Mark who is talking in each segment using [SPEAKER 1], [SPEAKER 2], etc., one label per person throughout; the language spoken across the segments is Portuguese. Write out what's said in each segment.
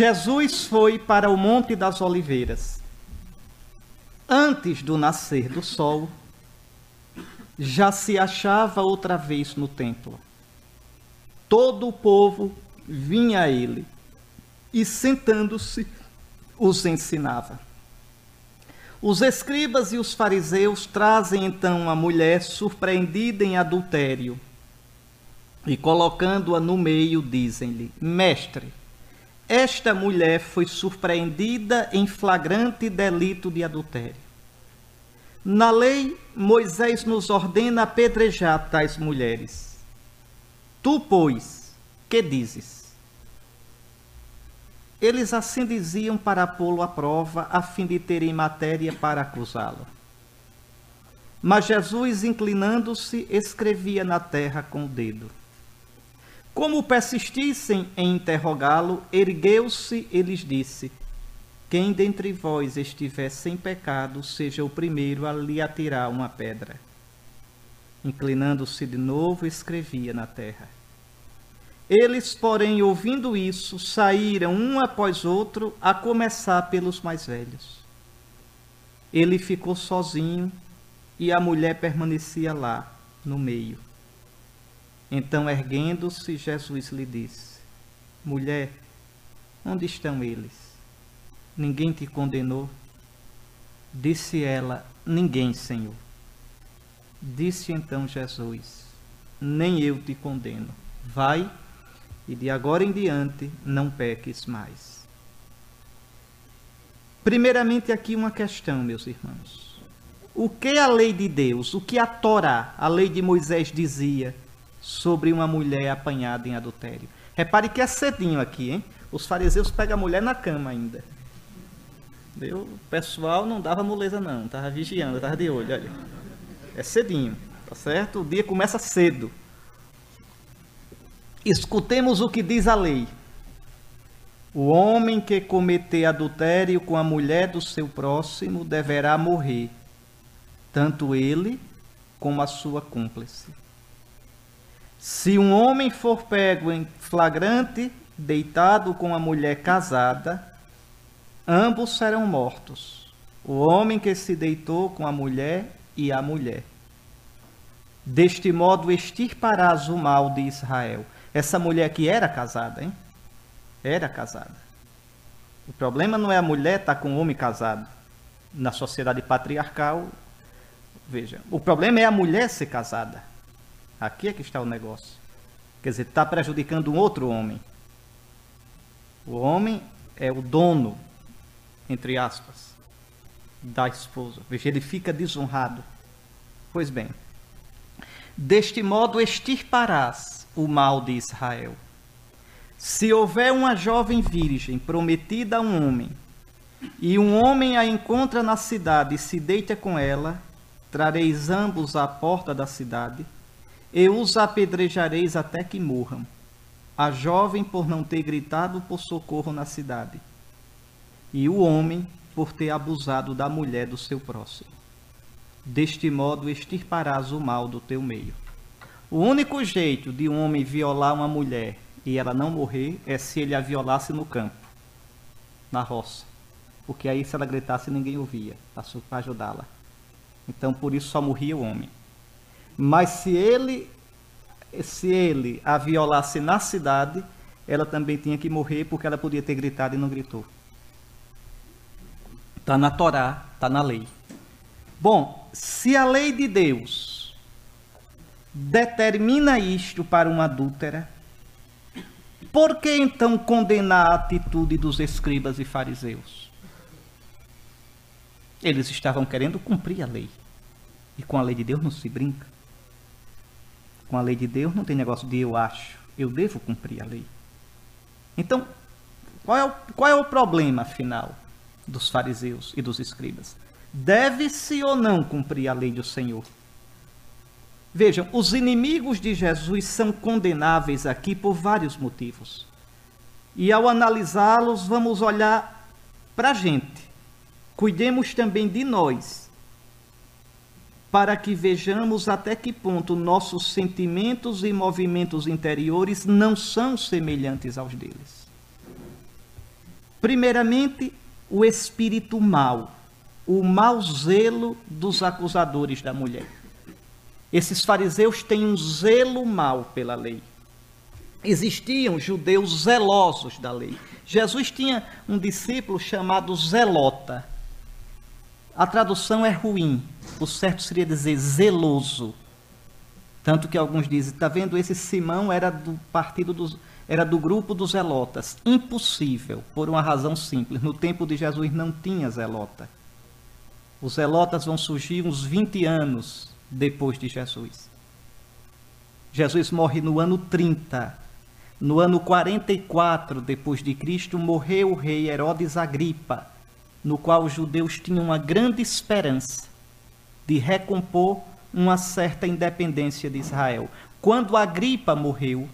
[SPEAKER 1] Jesus foi para o Monte das Oliveiras. Antes do nascer do sol, já se achava outra vez no templo. Todo o povo vinha a ele e, sentando-se, os ensinava. Os escribas e os fariseus trazem então a mulher surpreendida em adultério e, colocando-a no meio, dizem-lhe: Mestre, esta mulher foi surpreendida em flagrante delito de adultério. Na lei, Moisés nos ordena apedrejar tais mulheres. Tu, pois, que dizes? Eles assim diziam para pô-lo à prova, a fim de terem matéria para acusá-lo. Mas Jesus, inclinando-se, escrevia na terra com o dedo. Como persistissem em interrogá-lo, ergueu-se e lhes disse: Quem dentre vós estiver sem pecado, seja o primeiro a lhe atirar uma pedra. Inclinando-se de novo, escrevia na terra. Eles, porém, ouvindo isso, saíram um após outro, a começar pelos mais velhos. Ele ficou sozinho e a mulher permanecia lá, no meio. Então, erguendo-se, Jesus lhe disse: Mulher, onde estão eles? Ninguém te condenou? Disse ela: Ninguém, Senhor. Disse então Jesus: Nem eu te condeno. Vai e de agora em diante não peques mais. Primeiramente, aqui uma questão, meus irmãos. O que a lei de Deus, o que a Torá, a lei de Moisés, dizia sobre uma mulher apanhada em adultério? Repare que é cedinho aqui, hein? Os fariseus pegam a mulher na cama ainda. O pessoal não dava moleza, não, estava vigiando, estava de olho, olha. É cedinho, tá certo? O dia começa cedo. Escutemos o que diz a lei. O homem que cometer adultério com a mulher do seu próximo deverá morrer, tanto ele como a sua cúmplice. Se um homem for pego em flagrante, deitado com a mulher casada, ambos serão mortos. O homem que se deitou com a mulher e a mulher. Deste modo extirparás o mal de Israel. Essa mulher que era casada, hein? Era casada. O problema não é a mulher estar com um homem casado. Na sociedade patriarcal, veja, o problema é a mulher ser casada. Aqui é que está o negócio. Quer dizer, está prejudicando um outro homem. O homem é o dono, entre aspas, da esposa. Veja, ele fica desonrado. Pois bem, deste modo extirparás o mal de Israel. Se houver uma jovem virgem prometida a um homem, e um homem a encontra na cidade e se deita com ela, trareis ambos à porta da cidade, e os apedrejareis até que morram. A jovem por não ter gritado por socorro na cidade, e o homem por ter abusado da mulher do seu próximo. Deste modo extirparás o mal do teu meio. O único jeito de um homem violar uma mulher e ela não morrer é se ele a violasse no campo, na roça. Porque aí, se ela gritasse, ninguém ouvia para ajudá-la. Então, por isso só morria o homem. Mas se ele, se ele a violasse na cidade, ela também tinha que morrer porque ela podia ter gritado e não gritou. Está na Torá, está na lei. Bom, se a lei de Deus determina isto para uma adúltera, por que então condenar a atitude dos escribas e fariseus? Eles estavam querendo cumprir a lei. E com a lei de Deus não se brinca. Com a lei de Deus não tem negócio de eu acho, eu devo cumprir a lei. Então, qual é o, qual é o problema final dos fariseus e dos escribas? Deve-se ou não cumprir a lei do Senhor? Vejam, os inimigos de Jesus são condenáveis aqui por vários motivos. E ao analisá-los, vamos olhar para a gente. Cuidemos também de nós, para que vejamos até que ponto nossos sentimentos e movimentos interiores não são semelhantes aos deles. Primeiramente, o espírito mau, o mau zelo dos acusadores da mulher. Esses fariseus têm um zelo mau pela lei. Existiam judeus zelosos da lei. Jesus tinha um discípulo chamado Zelota. A tradução é ruim. O certo seria dizer zeloso. Tanto que alguns dizem, está vendo, esse Simão era do partido dos, era do grupo dos zelotas. Impossível, por uma razão simples. No tempo de Jesus não tinha zelota. Os zelotas vão surgir uns 20 anos depois de Jesus. Jesus morre no ano 30. No ano 44 depois de Cristo morreu o rei Herodes Agripa, no qual os judeus tinham uma grande esperança de recompor uma certa independência de Israel. Quando Agripa morreu,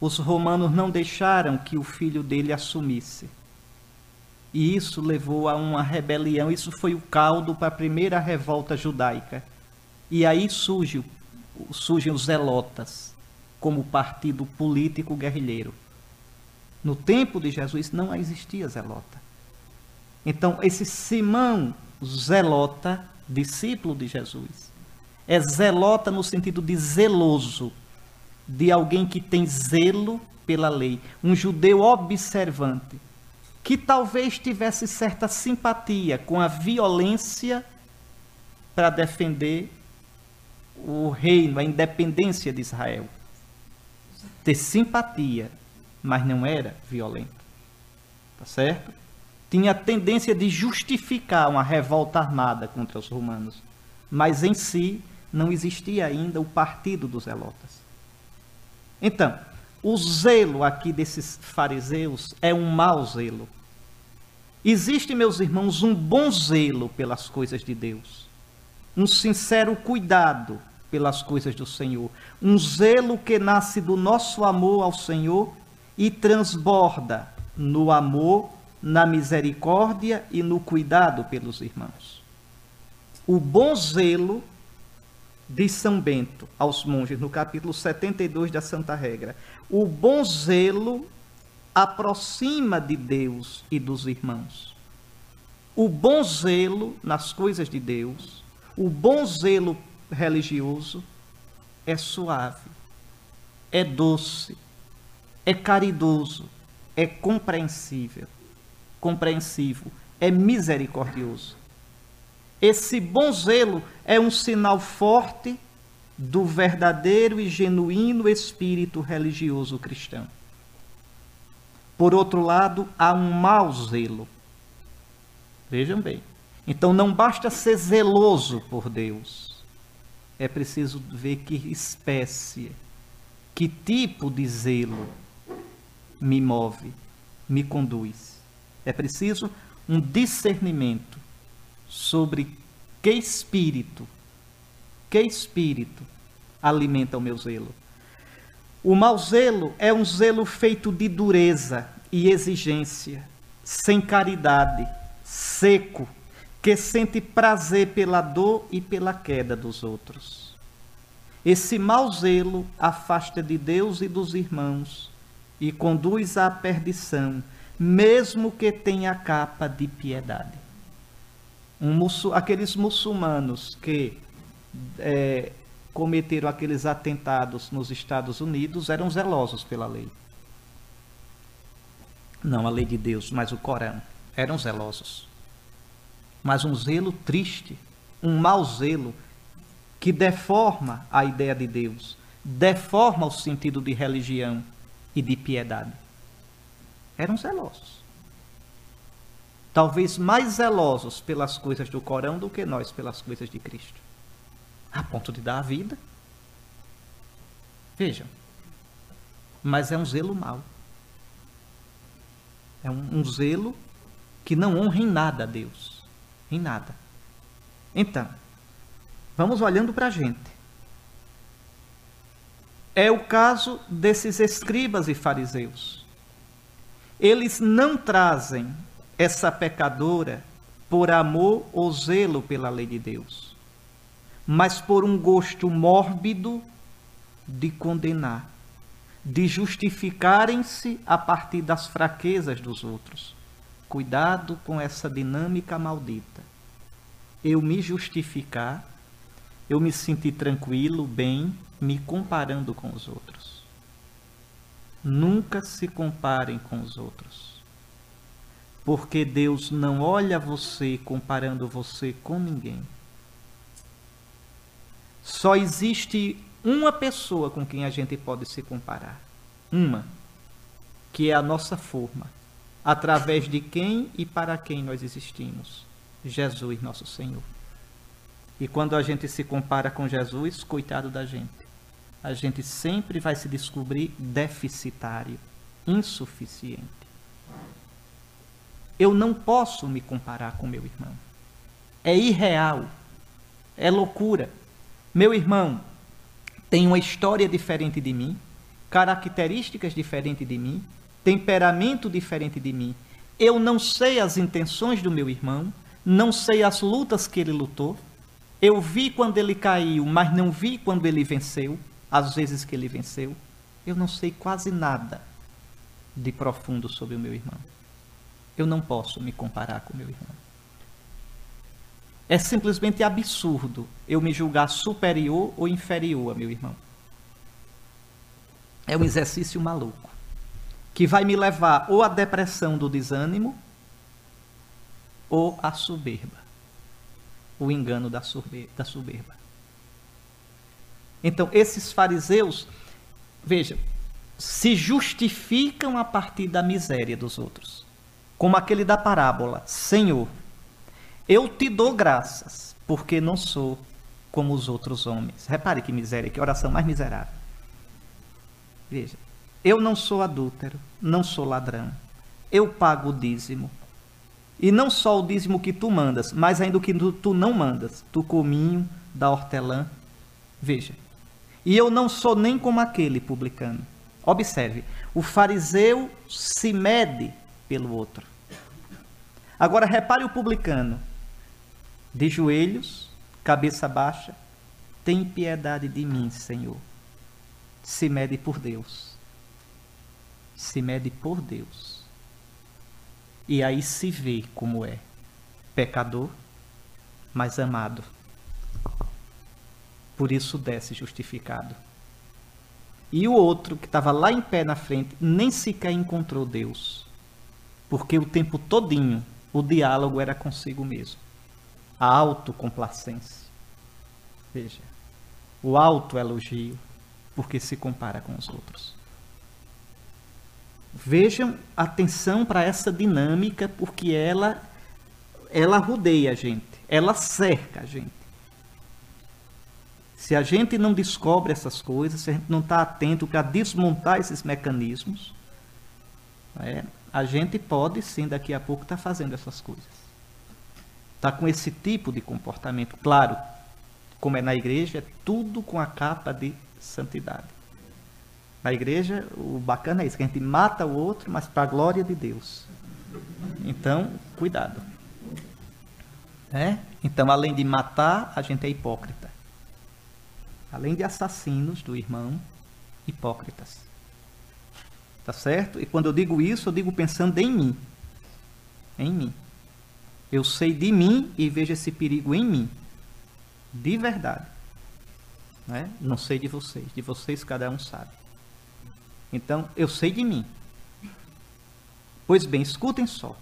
[SPEAKER 1] os romanos não deixaram que o filho dele assumisse. E isso levou a uma rebelião, isso foi o caldo para a primeira revolta judaica. E aí surge, surgem os zelotas como partido político guerrilheiro. No tempo de Jesus não existia zelota. Então, esse Simão zelota, discípulo de Jesus, é zelota no sentido de zeloso, de alguém que tem zelo pela lei, um judeu observante, que talvez tivesse certa simpatia com a violência para defender o reino, a independência de Israel. Ter simpatia, mas não era violento. Tá certo? Tinha a tendência de justificar uma revolta armada contra os romanos, mas em si não existia ainda o partido dos zelotas. Então, o zelo aqui desses fariseus é um mau zelo. Existe, meus irmãos, um bom zelo pelas coisas de Deus, um sincero cuidado pelas coisas do Senhor, um zelo que nasce do nosso amor ao Senhor e transborda no amor, na misericórdia e no cuidado pelos irmãos. O bom zelo de São Bento aos monges, no capítulo 72 da Santa Regra. O bom zelo aproxima de Deus e dos irmãos. O bom zelo nas coisas de Deus, o bom zelo religioso é suave, é doce, é caridoso, é compreensível, compreensivo, é misericordioso. Esse bom zelo é um sinal forte do verdadeiro e genuíno espírito religioso cristão. Por outro lado, há um mau zelo. Vejam bem. Então não basta ser zeloso por Deus. É preciso ver que espécie, que tipo de zelo me move, me conduz. É preciso um discernimento sobre que espírito, que espírito alimenta o meu zelo. O mau zelo é um zelo feito de dureza e exigência, sem caridade, seco, que sente prazer pela dor e pela queda dos outros. Esse mau zelo afasta de Deus e dos irmãos e conduz à perdição, mesmo que tenha capa de piedade um, aqueles muçulmanos que é, cometeram aqueles atentados nos Estados Unidos eram zelosos pela lei. Não a lei de Deus, mas o Corão. Eram zelosos. Mas um zelo triste, um mau zelo, que deforma a ideia de Deus, deforma o sentido de religião e de piedade. Eram zelosos talvez mais zelosos pelas coisas do Corão do que nós pelas coisas de Cristo. A ponto de dar a vida. Vejam. Mas é um zelo mau. É um, um zelo que não honra em nada a Deus. Em nada. Então, vamos olhando para a gente. É o caso desses escribas e fariseus. Eles não trazem essa pecadora por amor ou zelo pela lei de Deus, mas por um gosto mórbido de condenar, de justificarem-se a partir das fraquezas dos outros, cuidado com essa dinâmica maldita. Eu me justificar, eu me sentir tranquilo, bem, me comparando com os outros. Nunca se comparem com os outros. Porque Deus não olha você comparando você com ninguém. Só existe uma pessoa com quem a gente pode se comparar. Uma. Que é a nossa forma. Através de quem e para quem nós existimos. Jesus, nosso Senhor. E quando a gente se compara com Jesus, coitado da gente. A gente sempre vai se descobrir deficitário, insuficiente. Eu não posso me comparar com meu irmão. É irreal. É loucura. Meu irmão tem uma história diferente de mim, características diferentes de mim, temperamento diferente de mim. Eu não sei as intenções do meu irmão, não sei as lutas que ele lutou. Eu vi quando ele caiu, mas não vi quando ele venceu, as vezes que ele venceu. Eu não sei quase nada de profundo sobre o meu irmão. Eu não posso me comparar com o meu irmão. É simplesmente absurdo eu me julgar superior ou inferior a meu irmão. É um exercício maluco que vai me levar ou à depressão do desânimo ou à soberba. O engano da soberba. Então, esses fariseus, veja, se justificam a partir da miséria dos outros. Como aquele da parábola: Senhor, eu te dou graças, porque não sou como os outros homens. Repare que miséria, que oração mais miserável. Veja, eu não sou adúltero, não sou ladrão. Eu pago o dízimo. E não só o dízimo que tu mandas, mas ainda o que tu, não mandas. Tu cominho da hortelã. Veja. E eu não sou nem como aquele publicano. Observe, o fariseu se mede pelo outro. Agora repare o publicano de joelhos, cabeça baixa, tem piedade de mim, Senhor. Se mede por Deus. Se mede por Deus. E aí se vê como é. Pecador, mas amado. Por isso desce justificado. E o outro, que estava lá em pé na frente, nem sequer encontrou Deus. Porque o tempo todinho o diálogo era consigo mesmo a autocomplacência. Veja, o autoelogio, porque se compara com os outros. Vejam atenção para essa dinâmica, porque ela ela rodeia a gente, ela cerca a gente. Se a gente não descobre essas coisas, se a gente não está atento para desmontar esses mecanismos, é, a gente pode sim daqui a pouco estar tá fazendo essas coisas está com esse tipo de comportamento. Claro, como é na igreja, é tudo com a capa de santidade. Na igreja, o bacana é isso, que a gente mata o outro, mas para a glória de Deus. Então, cuidado. É? Então, além de matar, a gente é hipócrita. Além de assassinos do irmão, hipócritas. Tá certo? E quando eu digo isso, eu digo pensando em mim. Em mim. Eu sei de mim e vejo esse perigo em mim. De verdade. Né? Não sei de vocês. De vocês cada um sabe. Então, eu sei de mim. Pois bem, escutem só.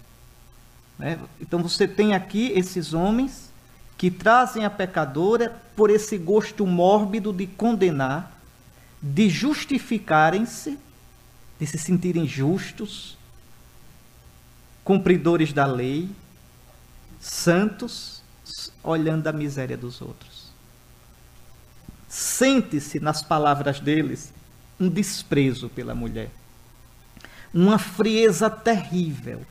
[SPEAKER 1] Né? Então, você tem aqui esses homens que trazem a pecadora por esse gosto mórbido de condenar, de justificarem-se, de se sentirem justos, cumpridores da lei, santos olhando a miséria dos outros. Sente-se nas palavras deles um desprezo pela mulher, uma frieza terrível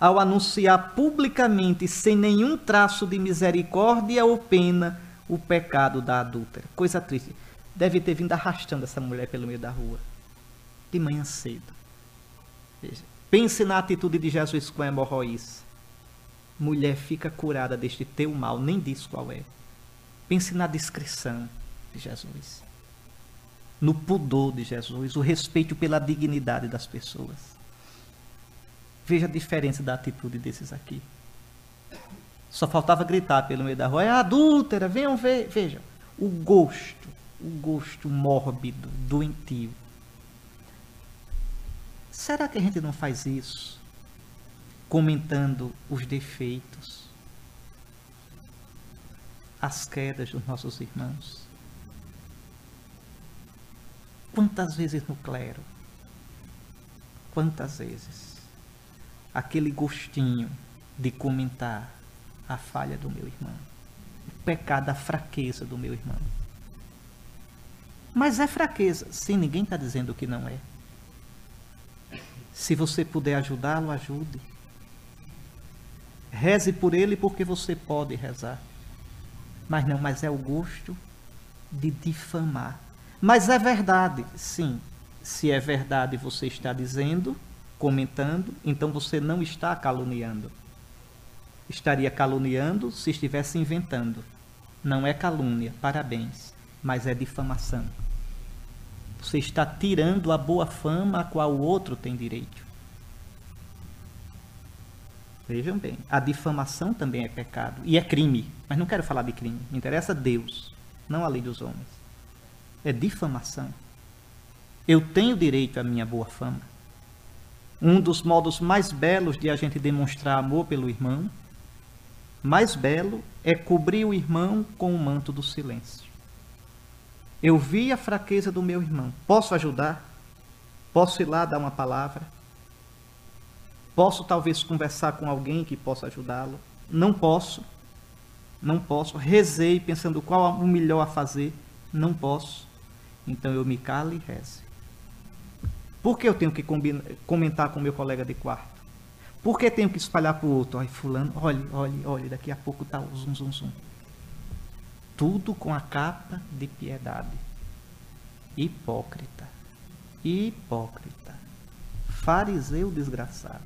[SPEAKER 1] ao anunciar publicamente, sem nenhum traço de misericórdia ou pena, o pecado da adúltera. Coisa triste. Deve ter vindo arrastando essa mulher pelo meio da rua, de manhã cedo. Veja. Pense na atitude de Jesus com a hemorroíça mulher fica curada deste teu mal, nem diz qual é. Pense na descrição de Jesus, no pudor de Jesus, o respeito pela dignidade das pessoas. Veja a diferença da atitude desses aqui. Só faltava gritar pelo meio da rua: é adúltera, venham ver. Vejam, o gosto, o gosto mórbido, doentio. Será que a gente não faz isso? Comentando os defeitos, as quedas dos nossos irmãos. Quantas vezes no clero? Quantas vezes? Aquele gostinho de comentar a falha do meu irmão, o pecado, a fraqueza do meu irmão. Mas é fraqueza. Sim, ninguém está dizendo que não é. Se você puder ajudá-lo, ajude. Reze por ele porque você pode rezar. Mas não, mas é o gosto de difamar. Mas é verdade, sim. Se é verdade, você está dizendo, comentando, então você não está caluniando. Estaria caluniando se estivesse inventando. Não é calúnia, parabéns, mas é difamação. Você está tirando a boa fama a qual o outro tem direito. Vejam bem, a difamação também é pecado e é crime, mas não quero falar de crime, me interessa Deus, não a lei dos homens. É difamação. Eu tenho direito à minha boa fama. Um dos modos mais belos de a gente demonstrar amor pelo irmão, mais belo, é cobrir o irmão com o manto do silêncio. Eu vi a fraqueza do meu irmão. Posso ajudar? Posso ir lá dar uma palavra? Posso talvez conversar com alguém que possa ajudá-lo? Não posso. Não posso. Rezei pensando qual o melhor a fazer. Não posso. Então eu me calo e reze. Por que eu tenho que comentar com meu colega de quarto? Por que tenho que espalhar para o outro? Olha, fulano, olhe, olhe, olhe, daqui a pouco está o zum, zum, zum tudo com a capa de piedade. Hipócrita, hipócrita, fariseu desgraçado.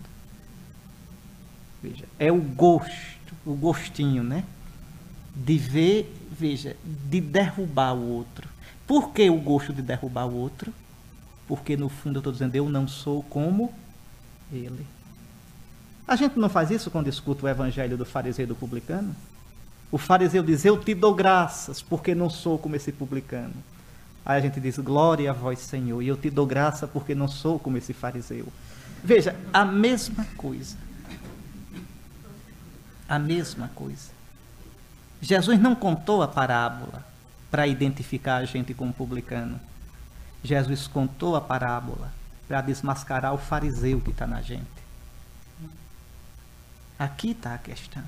[SPEAKER 1] Veja, é o gosto, o gostinho, né? De ver, veja, de derrubar o outro. Por que o gosto de derrubar o outro? Porque no fundo eu estou dizendo, eu não sou como ele. A gente não faz isso quando escuta o evangelho do fariseu e do publicano? O fariseu diz: Eu te dou graças, porque não sou como esse publicano. Aí a gente diz: Glória a vós, Senhor, e eu te dou graça porque não sou como esse fariseu. Veja, a mesma coisa. A mesma coisa. Jesus não contou a parábola para identificar a gente como publicano. Jesus contou a parábola para desmascarar o fariseu que está na gente. Aqui está a questão.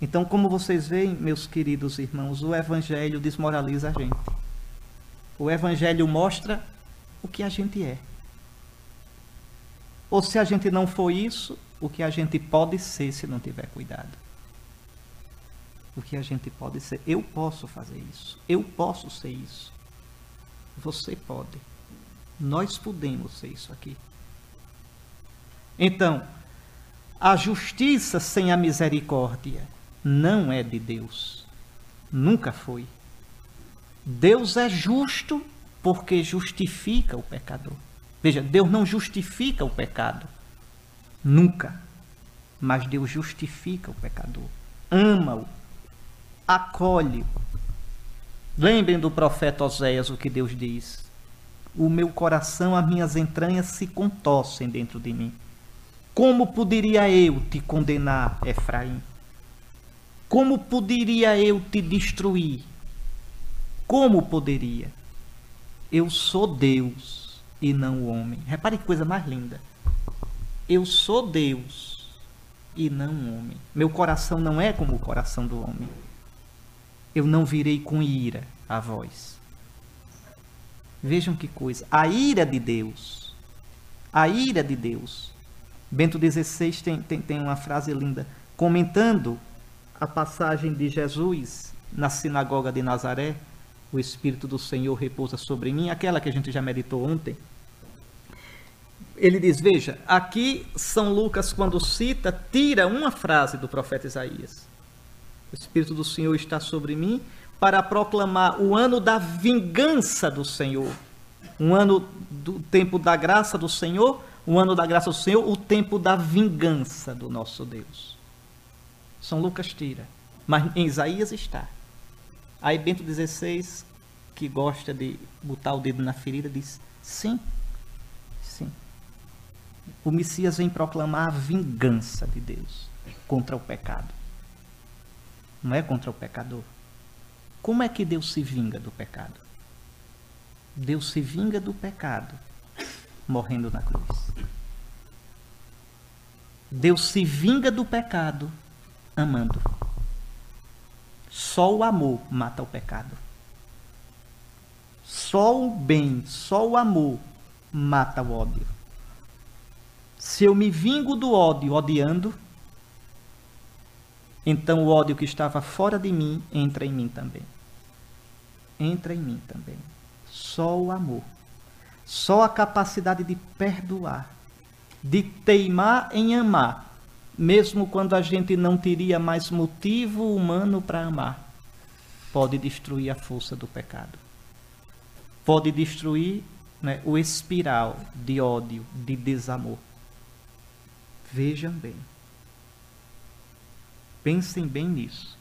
[SPEAKER 1] Então, como vocês veem, meus queridos irmãos, o Evangelho desmoraliza a gente. O Evangelho mostra o que a gente é. Ou se a gente não for isso, o que a gente pode ser se não tiver cuidado. O que a gente pode ser. Eu posso fazer isso. Eu posso ser isso. Você pode. Nós podemos ser isso aqui. Então, a justiça sem a misericórdia não é de Deus. Nunca foi. Deus é justo porque justifica o pecador. Veja, Deus não justifica o pecado. Nunca. Mas Deus justifica o pecador. Ama-o. Acolhe-o. Lembrem do profeta Oséias o que Deus diz. O meu coração, as minhas entranhas se contorcem dentro de mim. Como poderia eu te condenar, Efraim? Como poderia eu te destruir? Como poderia? Eu sou Deus e não o homem. Repare que coisa mais linda. Eu sou Deus e não o homem. Meu coração não é como o coração do homem. Eu não virei com ira a voz. Vejam que coisa. A ira de Deus. A ira de Deus. Bento XVI tem, tem, tem uma frase linda. Comentando a passagem de Jesus na sinagoga de Nazaré, o Espírito do Senhor repousa sobre mim, aquela que a gente já meditou ontem. Ele diz: Veja, aqui São Lucas, quando cita, tira uma frase do profeta Isaías. O Espírito do Senhor está sobre mim para proclamar o ano da vingança do Senhor, um ano do tempo da graça do Senhor, o ano da graça do Senhor, o tempo da vingança do nosso Deus. São Lucas tira, mas em Isaías está. Aí Bento XVI, que gosta de botar o dedo na ferida, diz: sim, sim. O Messias vem proclamar a vingança de Deus contra o pecado. Não é contra o pecador. Como é que Deus se vinga do pecado? Deus se vinga do pecado morrendo na cruz. Deus se vinga do pecado amando. Só o amor mata o pecado. Só o bem, só o amor mata o ódio. Se eu me vingo do ódio odiando, então o ódio que estava fora de mim entra em mim também. Entra em mim também. Só o amor. Só a capacidade de perdoar, de teimar em amar, mesmo quando a gente não teria mais motivo humano para amar, pode destruir a força do pecado. Pode destruir né, o espiral de ódio, de desamor. Vejam bem. Pensem bem nisso.